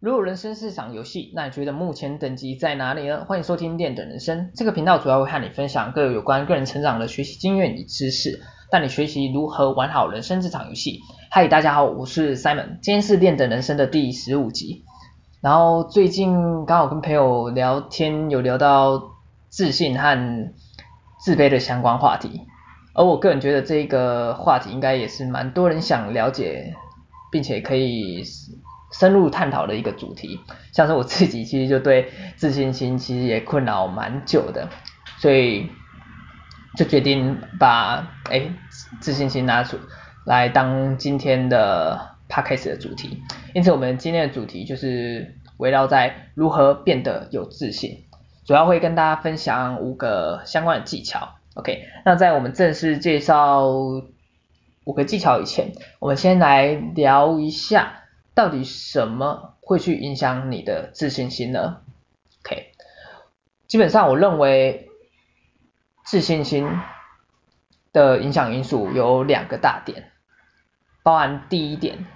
如果人生是场游戏，那你觉得目前等级在哪里呢？欢迎收听练的人生这个频道，主要会和你分享各有关个人成长的学习经验与知识，带你学习如何玩好人生这场游戏。嗨，大家好，我是 Simon，今天是练的人生的第十五集。然后最近刚好跟朋友聊天，有聊到自信和自卑的相关话题，而我个人觉得这个话题应该也是蛮多人想了解，并且可以。深入探讨的一个主题，像是我自己其实就对自信心其实也困扰蛮久的，所以就决定把诶自信心拿出来当今天的 podcast 的主题。因此我们今天的主题就是围绕在如何变得有自信，主要会跟大家分享五个相关的技巧。OK，那在我们正式介绍五个技巧以前，我们先来聊一下。到底什么会去影响你的自信心呢？OK，基本上我认为自信心的影响因素有两个大点，包含第一点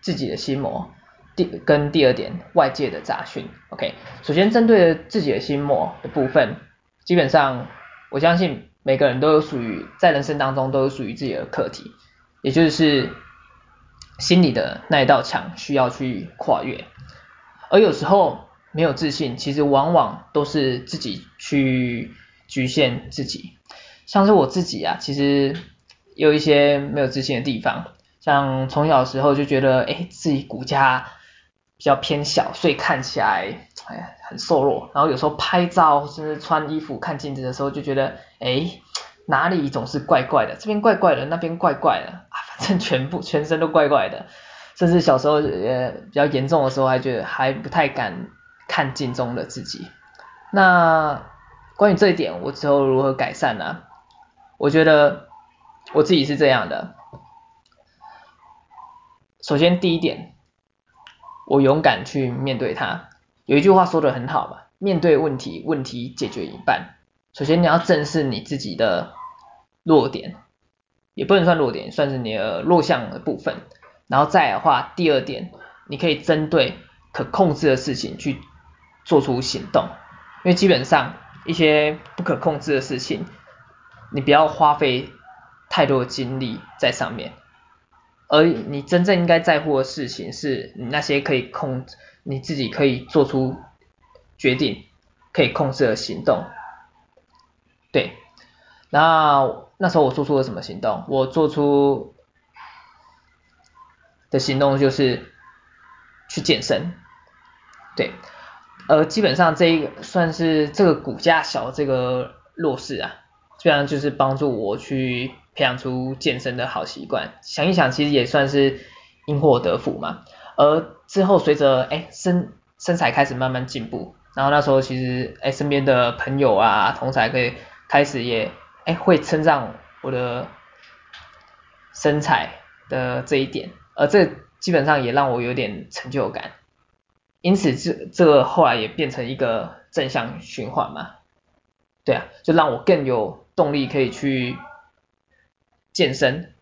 自己的心魔，第跟第二点外界的杂讯。OK，首先针对自己的心魔的部分，基本上我相信每个人都有属于在人生当中都有属于自己的课题，也就是。心里的那一道墙需要去跨越，而有时候没有自信，其实往往都是自己去局限自己。像是我自己啊，其实有一些没有自信的地方，像从小时候就觉得，哎，自己骨架比较偏小，所以看起来哎很瘦弱。然后有时候拍照甚至穿衣服看镜子的时候，就觉得，哎，哪里总是怪怪的，这边怪怪的，那边怪怪的。全部全身都怪怪的，甚至小时候也比较严重的时候，还觉得还不太敢看镜中的自己。那关于这一点，我之后如何改善呢？我觉得我自己是这样的。首先第一点，我勇敢去面对它。有一句话说的很好嘛，面对问题，问题解决一半。首先你要正视你自己的弱点。也不能算弱点，算是你的弱项的部分。然后再的话，第二点，你可以针对可控制的事情去做出行动。因为基本上一些不可控制的事情，你不要花费太多的精力在上面。而你真正应该在乎的事情，是你那些可以控制，你自己可以做出决定、可以控制的行动。对。那那时候我做出了什么行动？我做出的行动就是去健身，对，呃，基本上这一个算是这个骨架小这个弱势啊，基本上就是帮助我去培养出健身的好习惯。想一想，其实也算是因祸得福嘛。而之后随着哎身身材开始慢慢进步，然后那时候其实哎身边的朋友啊同才可以开始也。哎，会称赞我的身材的这一点，而这基本上也让我有点成就感，因此这这个后来也变成一个正向循环嘛，对啊，就让我更有动力可以去健身，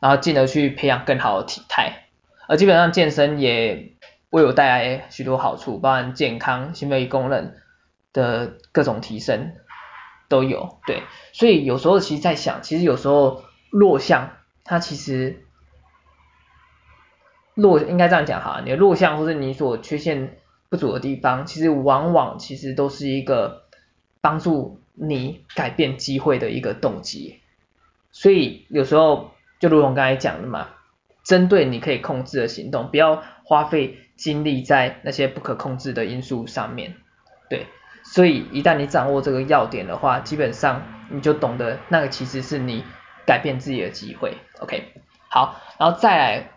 然后进而去培养更好的体态，而基本上健身也为我带来许多好处，包含健康、心肺功能的各种提升。都有，对，所以有时候其实在想，其实有时候弱项，它其实弱应该这样讲哈，你的弱项或者你所缺陷不足的地方，其实往往其实都是一个帮助你改变机会的一个动机。所以有时候就如同刚才讲的嘛，针对你可以控制的行动，不要花费精力在那些不可控制的因素上面，对。所以一旦你掌握这个要点的话，基本上你就懂得那个其实是你改变自己的机会。OK，好，然后再来，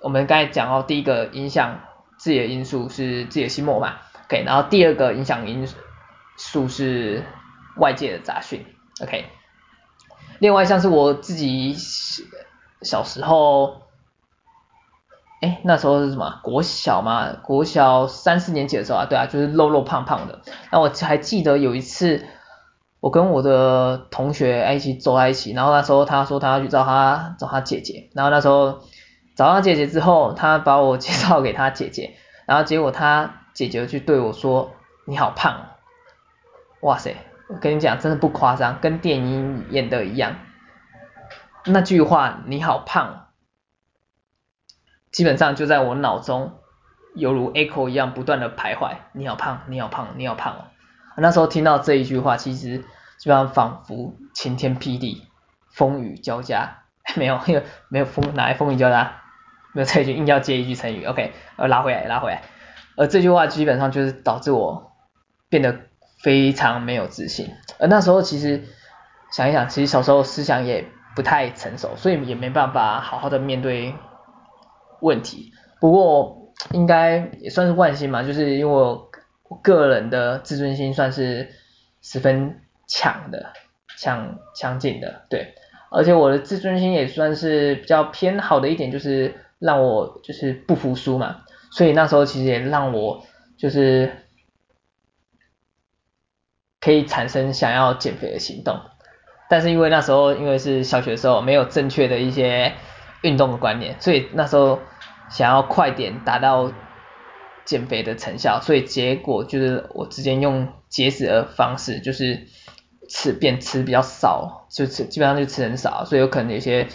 我们刚才讲到第一个影响自己的因素是自己的心魔嘛，OK，然后第二个影响因素是外界的杂讯，OK，另外像是我自己小时候。哎，那时候是什么？国小嘛，国小三四年级的时候啊，对啊，就是肉肉胖胖的。那我还记得有一次，我跟我的同学一起走在一起，然后那时候他说他要去找他找他姐姐，然后那时候找到姐姐之后，他把我 介绍给他姐姐，然后结果他姐姐就对我说：“你好胖。”哇塞，我跟你讲，真的不夸张，跟电影演的一样。那句话“你好胖”，基本上就在我脑中犹如 echo 一样不断的徘徊。你好胖，你好胖，你好胖哦。那时候听到这一句话，其实基本上仿佛晴天霹雳，风雨交加。没有，没有，没有风，哪来风雨交加？没有这一句，硬要接一句成语，OK，呃，拉回来，拉回来。而这句话基本上就是导致我变得非常没有自信。而那时候其实想一想，其实小时候思想也不太成熟，所以也没办法好好的面对问题。不过应该也算是万幸嘛，就是因为我个人的自尊心算是十分强的，强强劲的，对。而且我的自尊心也算是比较偏好的一点，就是让我就是不服输嘛，所以那时候其实也让我就是可以产生想要减肥的行动。但是因为那时候因为是小学的时候没有正确的一些运动的观念，所以那时候想要快点达到减肥的成效，所以结果就是我直接用节食的方式，就是。吃变吃比较少，就吃基本上就吃很少，所以有可能有些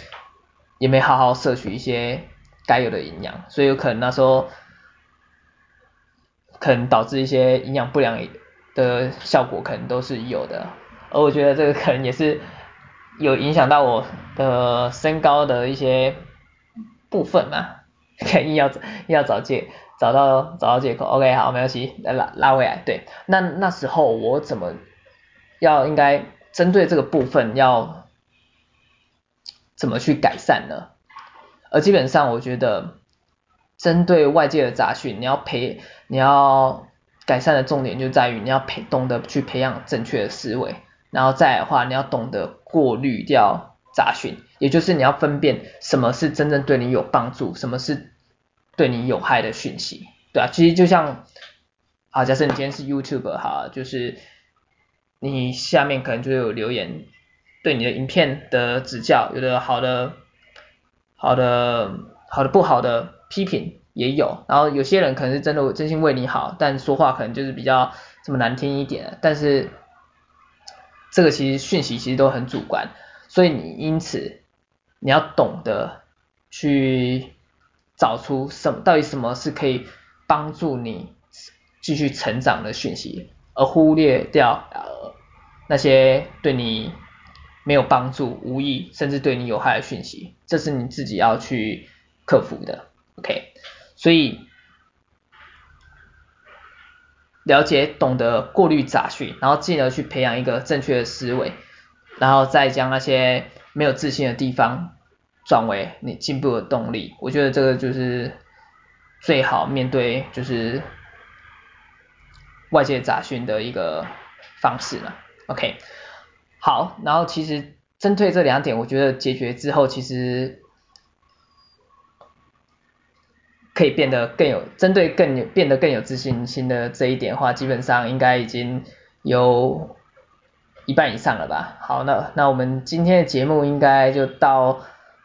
也没好好摄取一些该有的营养，所以有可能那时候可能导致一些营养不良的效果可能都是有的，而我觉得这个可能也是有影响到我的身高的一些部分嘛，肯定要要找借找到找到借口，OK 好没关系，来拉拉回来，对，那那时候我怎么？要应该针对这个部分要怎么去改善呢？而基本上我觉得，针对外界的杂讯，你要培你要改善的重点就在于你要培懂得去培养正确的思维，然后再的话你要懂得过滤掉杂讯，也就是你要分辨什么是真正对你有帮助，什么是对你有害的讯息，对啊，其实就像啊，假设你今天是 YouTube 哈，就是。你下面可能就有留言，对你的影片的指教，有的好的、好的、好的不好的批评也有，然后有些人可能是真的真心为你好，但说话可能就是比较这么难听一点，但是这个其实讯息其实都很主观，所以你因此你要懂得去找出什么到底什么是可以帮助你继续成长的讯息。而忽略掉呃那些对你没有帮助、无益甚至对你有害的讯息，这是你自己要去克服的。OK，所以了解、懂得过滤杂讯，然后进而去培养一个正确的思维，然后再将那些没有自信的地方转为你进步的动力。我觉得这个就是最好面对就是。外界杂讯的一个方式了，OK，好，然后其实针对这两点，我觉得解决之后，其实可以变得更有针对更有变得更有自信心的这一点的话，基本上应该已经有一半以上了吧。好，那那我们今天的节目应该就到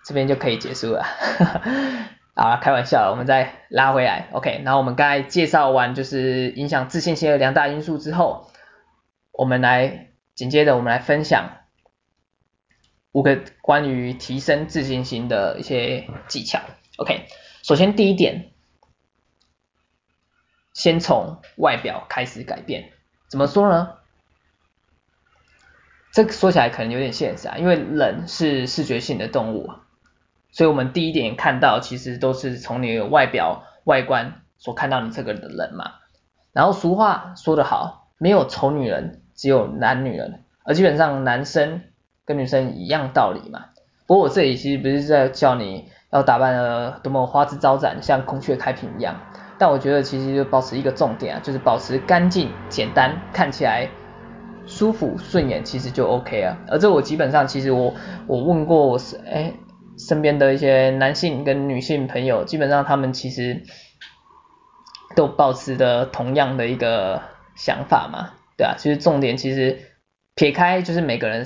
这边就可以结束了。啊，开玩笑了，我们再拉回来，OK。然后我们刚才介绍完就是影响自信心的两大因素之后，我们来紧接着我们来分享五个关于提升自信心的一些技巧，OK。首先第一点，先从外表开始改变，怎么说呢？这个说起来可能有点现实啊，因为人是视觉性的动物。所以我们第一点看到，其实都是从你的外表外观所看到你这个人的人嘛。然后俗话说得好，没有丑女人，只有懒女人。而基本上男生跟女生一样道理嘛。不过我这里其实不是在叫你要打扮得多么花枝招展，像孔雀开屏一样。但我觉得其实就保持一个重点啊，就是保持干净、简单，看起来舒服顺眼，其实就 OK 啊。而这我基本上其实我我问过我是哎。身边的一些男性跟女性朋友，基本上他们其实都抱持的同样的一个想法嘛，对啊，其实重点其实撇开就是每个人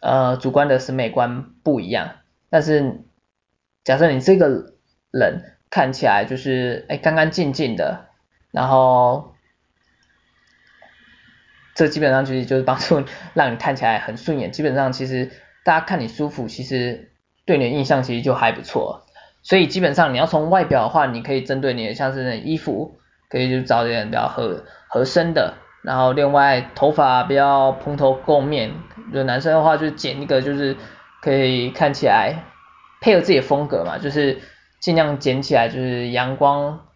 呃主观的审美观不一样，但是假设你这个人看起来就是哎干干净净的，然后这基本上就是就是帮助 让你看起来很顺眼，基本上其实大家看你舒服，其实对你的印象其实就还不错。所以基本上你要从外表的话，你可以针对你的像是那衣服，可以就找点比较合合身的，然后另外头发不要蓬头垢面，就男生的话就剪一个就是可以看起来配合自己的风格嘛，就是尽量剪起来就是阳光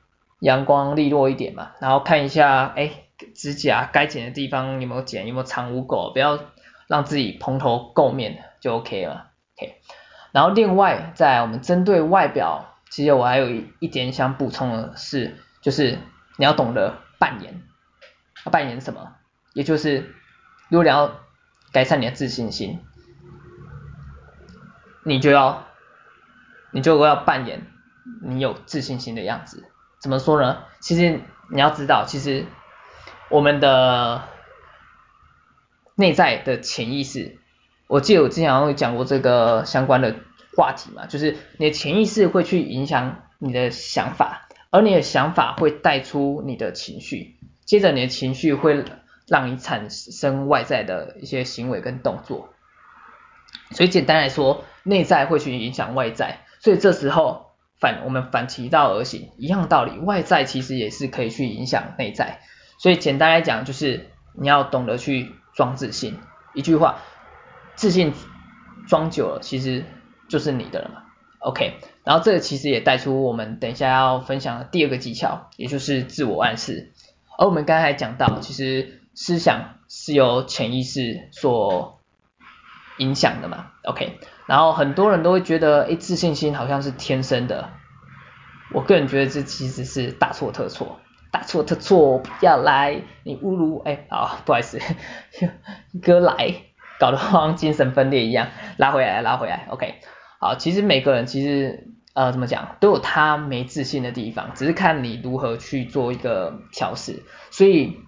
阳光利落一点嘛，然后看一下哎指甲该剪的地方有没有剪，有没有藏污垢，不要让自己蓬头垢面就 OK 了，OK。然后另外，在我们针对外表，其实我还有一一点想补充的是，就是你要懂得扮演，要扮演什么？也就是如果你要改善你的自信心，你就要，你就要扮演你有自信心的样子。怎么说呢？其实你要知道，其实我们的内在的潜意识。我记得我之前好像讲过这个相关的话题嘛，就是你的潜意识会去影响你的想法，而你的想法会带出你的情绪，接着你的情绪会让你产生外在的一些行为跟动作。所以简单来说，内在会去影响外在，所以这时候反我们反其道而行，一样道理，外在其实也是可以去影响内在。所以简单来讲，就是你要懂得去装自信，一句话。自信装久了，其实就是你的了嘛。OK，然后这个其实也带出我们等一下要分享的第二个技巧，也就是自我暗示。而我们刚才讲到，其实思想是由潜意识所影响的嘛。OK，然后很多人都会觉得，诶，自信心好像是天生的。我个人觉得这其实是大错特错，大错特错，不要来，你侮辱，哎，好，不好意思，哥来。搞得好像精神分裂一样，拉回来，拉回来，OK。好，其实每个人其实呃怎么讲都有他没自信的地方，只是看你如何去做一个调试。所以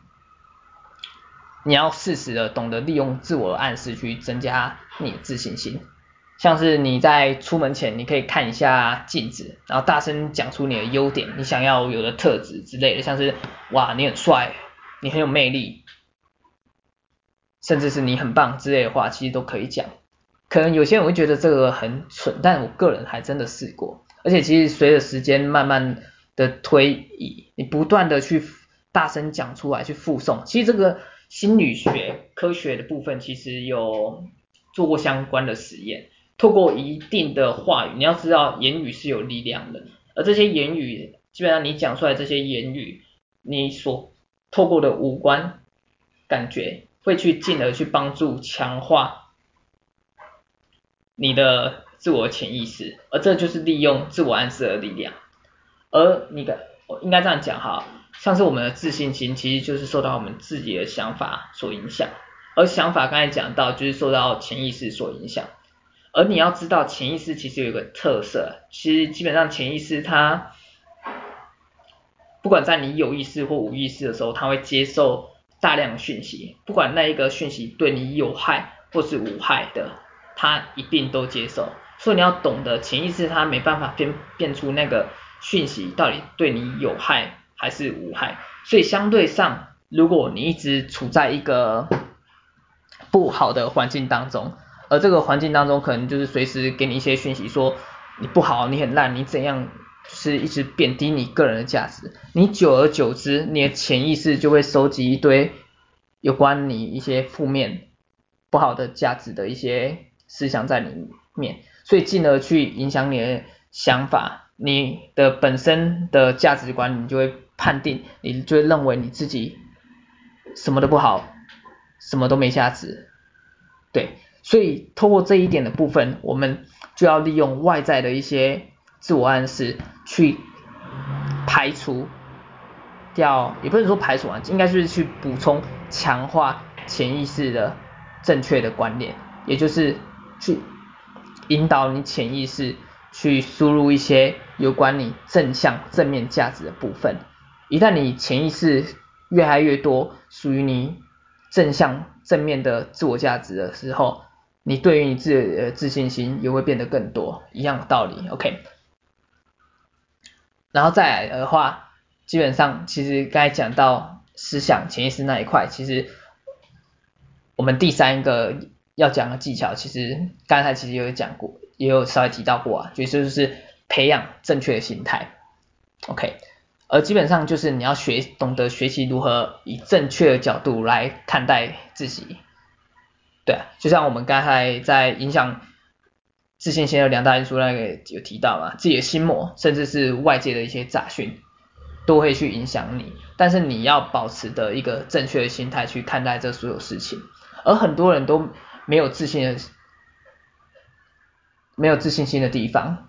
你要适时的懂得利用自我的暗示去增加你的自信心。像是你在出门前，你可以看一下镜子，然后大声讲出你的优点，你想要有的特质之类的，像是哇你很帅，你很有魅力。甚至是你很棒之类的话，其实都可以讲。可能有些人会觉得这个很蠢，但我个人还真的试过。而且其实随着时间慢慢的推移，你不断的去大声讲出来，去复诵。其实这个心理学科学的部分，其实有做过相关的实验。透过一定的话语，你要知道言语是有力量的，而这些言语，基本上你讲出来这些言语，你所透过的五官感觉。会去进而去帮助强化你的自我潜意识，而这就是利用自我暗示的力量。而你的，我应该这样讲哈，像是我们的自信心，其实就是受到我们自己的想法所影响，而想法刚才讲到就是受到潜意识所影响。而你要知道潜意识其实有一个特色，其实基本上潜意识它不管在你有意识或无意识的时候，它会接受。大量的讯息，不管那一个讯息对你有害或是无害的，他一定都接受。所以你要懂得潜意识，他没办法辨辨出那个讯息到底对你有害还是无害。所以相对上，如果你一直处在一个不好的环境当中，而这个环境当中可能就是随时给你一些讯息说你不好，你很烂，你怎样。是一直贬低你个人的价值，你久而久之，你的潜意识就会收集一堆有关你一些负面、不好的价值的一些思想在里面，所以进而去影响你的想法，你的本身的价值观，你就会判定，你就会认为你自己什么都不好，什么都没价值，对，所以透过这一点的部分，我们就要利用外在的一些。自我暗示去排除掉，也不能说排除啊，应该就是去补充、强化潜意识的正确的观念，也就是去引导你潜意识去输入一些有关你正向、正面价值的部分。一旦你潜意识越来越多属于你正向、正面的自我价值的时候，你对于你自己的自信心也会变得更多，一样的道理，OK。然后再来的话，基本上其实刚才讲到思想潜意识那一块，其实我们第三个要讲的技巧，其实刚才其实有讲过，也有稍微提到过啊，就是就是培养正确的心态，OK，而基本上就是你要学懂得学习如何以正确的角度来看待自己，对啊，就像我们刚才在影响。自信心的两大因素，那个有提到嘛？自己的心魔，甚至是外界的一些杂讯，都会去影响你。但是你要保持的一个正确的心态去看待这所有事情。而很多人都没有自信的，没有自信心的地方，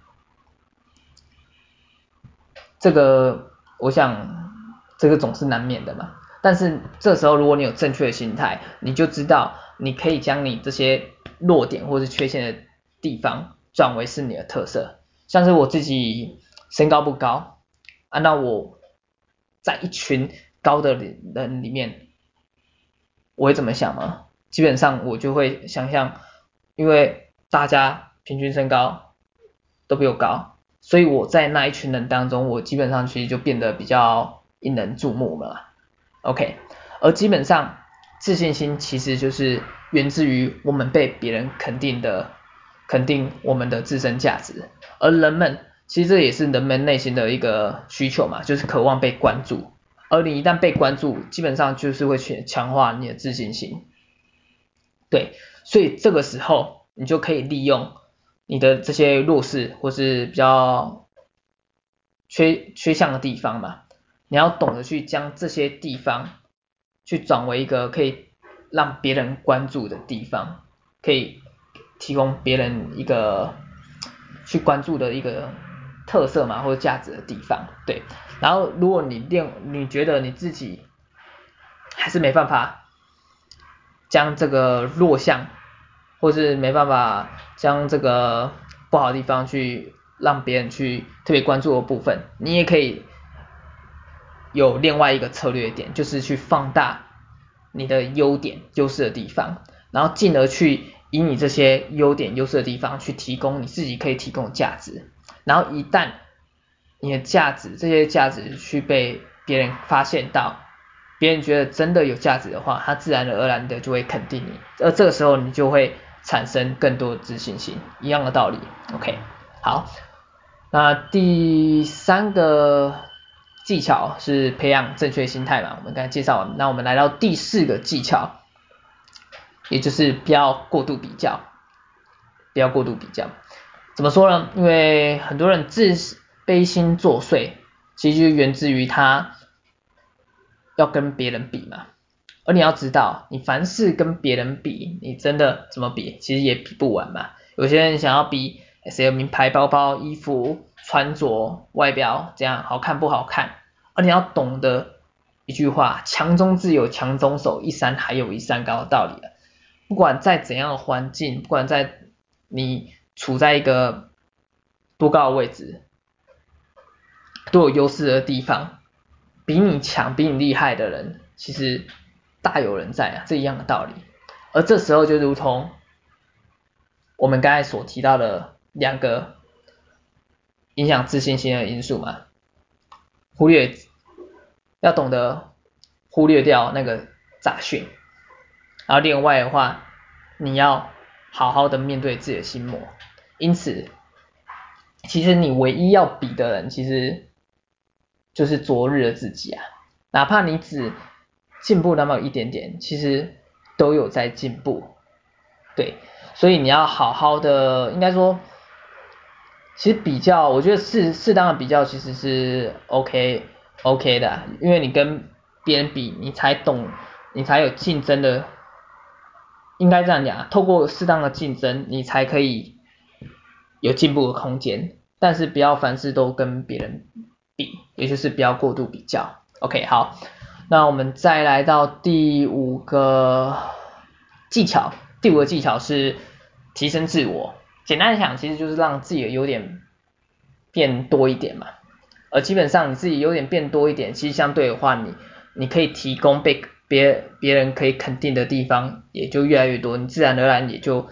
这个我想这个总是难免的嘛。但是这时候如果你有正确的心态，你就知道你可以将你这些弱点或是缺陷的。地方转为是你的特色，像是我自己身高不高，啊，那我在一群高的人里面，我会怎么想吗？基本上我就会想象，因为大家平均身高都比我高，所以我在那一群人当中，我基本上其实就变得比较引人注目了。OK，而基本上自信心其实就是源自于我们被别人肯定的。肯定我们的自身价值，而人们其实这也是人们内心的一个需求嘛，就是渴望被关注。而你一旦被关注，基本上就是会去强化你的自信心。对，所以这个时候你就可以利用你的这些弱势或是比较缺缺项的地方嘛，你要懂得去将这些地方去转为一个可以让别人关注的地方，可以。提供别人一个去关注的一个特色嘛，或者价值的地方，对。然后如果你练，你觉得你自己还是没办法将这个弱项，或是没办法将这个不好的地方去让别人去特别关注的部分，你也可以有另外一个策略点，就是去放大你的优点、优势的地方，然后进而去。以你这些优点、优势的地方去提供你自己可以提供的价值，然后一旦你的价值、这些价值去被别人发现到，别人觉得真的有价值的话，他自然而然的就会肯定你，而这个时候你就会产生更多的自信心，一样的道理。OK，好，那第三个技巧是培养正确心态嘛，我们刚才介绍完，那我们来到第四个技巧。也就是不要过度比较，不要过度比较。怎么说呢？因为很多人自卑心作祟，其实就源自于他要跟别人比嘛。而你要知道，你凡事跟别人比，你真的怎么比，其实也比不完嘛。有些人想要比谁有名牌包包、衣服、穿着、外表这样好看不好看，而你要懂得一句话：强中自有强中手，一山还有一山高的道理。不管在怎样的环境，不管在你处在一个多高的位置，都有优势的地方，比你强、比你厉害的人，其实大有人在啊，这一样的道理。而这时候就如同我们刚才所提到的两个影响自信心的因素嘛，忽略，要懂得忽略掉那个杂讯。然后另外的话，你要好好的面对自己的心魔。因此，其实你唯一要比的人，其实就是昨日的自己啊。哪怕你只进步那么一点点，其实都有在进步。对，所以你要好好的，应该说，其实比较，我觉得适适当的比较其实是 OK OK 的，因为你跟别人比，你才懂，你才有竞争的。应该这样讲，透过适当的竞争，你才可以有进步的空间。但是不要凡事都跟别人比，也就是不要过度比较。OK，好，那我们再来到第五个技巧。第五个技巧是提升自我。简单来讲，其实就是让自己的优点变多一点嘛。而基本上你自己优点变多一点，其实相对的话，你你可以提供被。别别人可以肯定的地方也就越来越多，你自然而然也就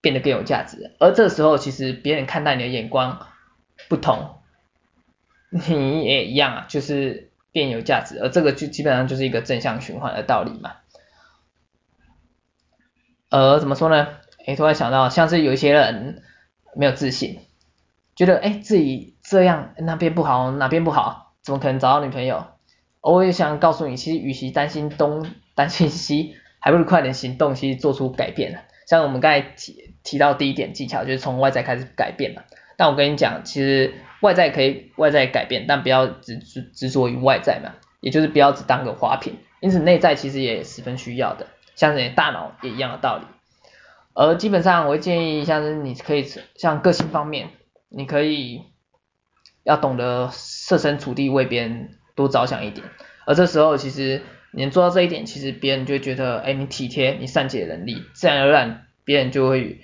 变得更有价值。而这时候，其实别人看待你的眼光不同，你也一样啊，就是变有价值，而这个就基本上就是一个正向循环的道理嘛。而怎么说呢？诶，突然想到，像是有一些人没有自信，觉得诶自己这样那边不好，哪边不好，怎么可能找到女朋友？我也想告诉你，其实与其担心东担心西，还不如快点行动，其实做出改变。像我们刚才提提到第一点技巧，就是从外在开始改变嘛。但我跟你讲，其实外在可以外在改变，但不要只执执着于外在嘛，也就是不要只当个花瓶。因此内在其实也十分需要的，像你的大脑也一样的道理。而基本上我会建议，像是你可以像个性方面，你可以要懂得设身处地为别人多着想一点。而这时候其实你能做到这一点，其实别人就觉得，哎，你体贴，你善解人意，自然而然别人就会。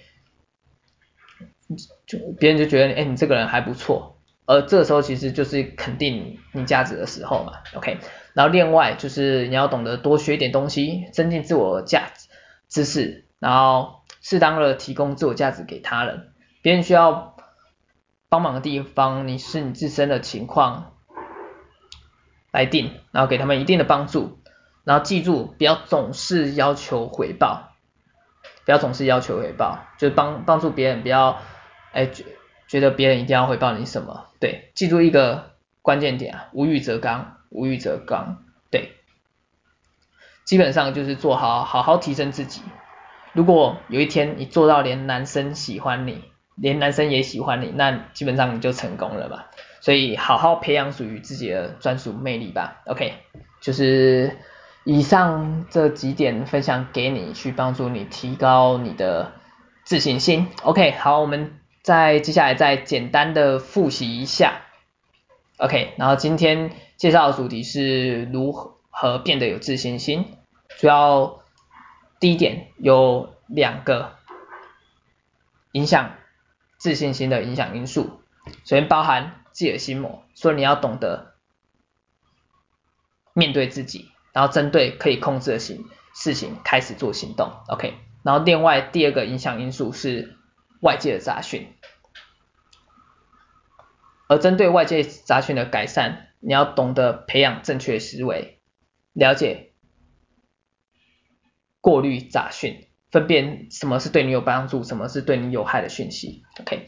就别人就觉得，哎，你这个人还不错，而这时候其实就是肯定你价值的时候嘛，OK。然后另外就是你要懂得多学一点东西，增进自我价值知识，然后适当的提供自我价值给他人。别人需要帮忙的地方，你是你自身的情况来定，然后给他们一定的帮助。然后记住，不要总是要求回报，不要总是要求回报，就是帮帮助别人，不要。哎，觉觉得别人一定要回报你什么？对，记住一个关键点啊，无欲则刚，无欲则刚。对，基本上就是做好，好好提升自己。如果有一天你做到连男生喜欢你，连男生也喜欢你，那基本上你就成功了吧。所以好好培养属于自己的专属魅力吧。OK，就是以上这几点分享给你，去帮助你提高你的自信心。OK，好，我们。再接下来再简单的复习一下，OK，然后今天介绍的主题是如何变得有自信心，主要第一点有两个影响自信心的影响因素，首先包含自己的心魔，所以你要懂得面对自己，然后针对可以控制的行事情开始做行动，OK，然后另外第二个影响因素是。外界的杂讯，而针对外界杂讯的改善，你要懂得培养正确思维，了解过滤杂讯，分辨什么是对你有帮助，什么是对你有害的讯息。OK，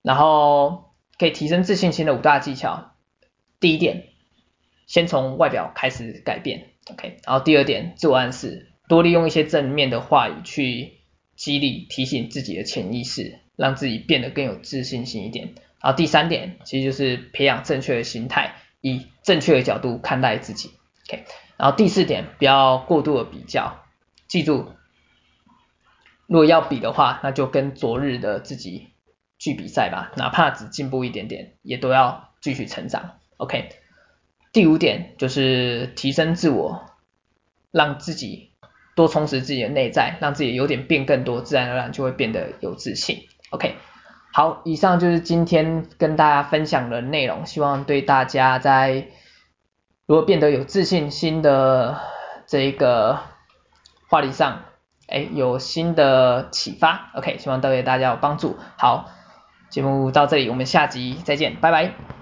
然后可以提升自信心的五大技巧，第一点，先从外表开始改变。OK，然后第二点，自我暗示，多利用一些正面的话语去。激励提醒自己的潜意识，让自己变得更有自信心一点。然后第三点，其实就是培养正确的心态，以正确的角度看待自己。OK，然后第四点，不要过度的比较，记住，如果要比的话，那就跟昨日的自己去比赛吧，哪怕只进步一点点，也都要继续成长。OK，第五点就是提升自我，让自己。多充实自己的内在，让自己有点变更多，自然而然就会变得有自信。OK，好，以上就是今天跟大家分享的内容，希望对大家在如何变得有自信心的这一个话题上，哎，有新的启发。OK，希望对大家有帮助。好，节目到这里，我们下集再见，拜拜。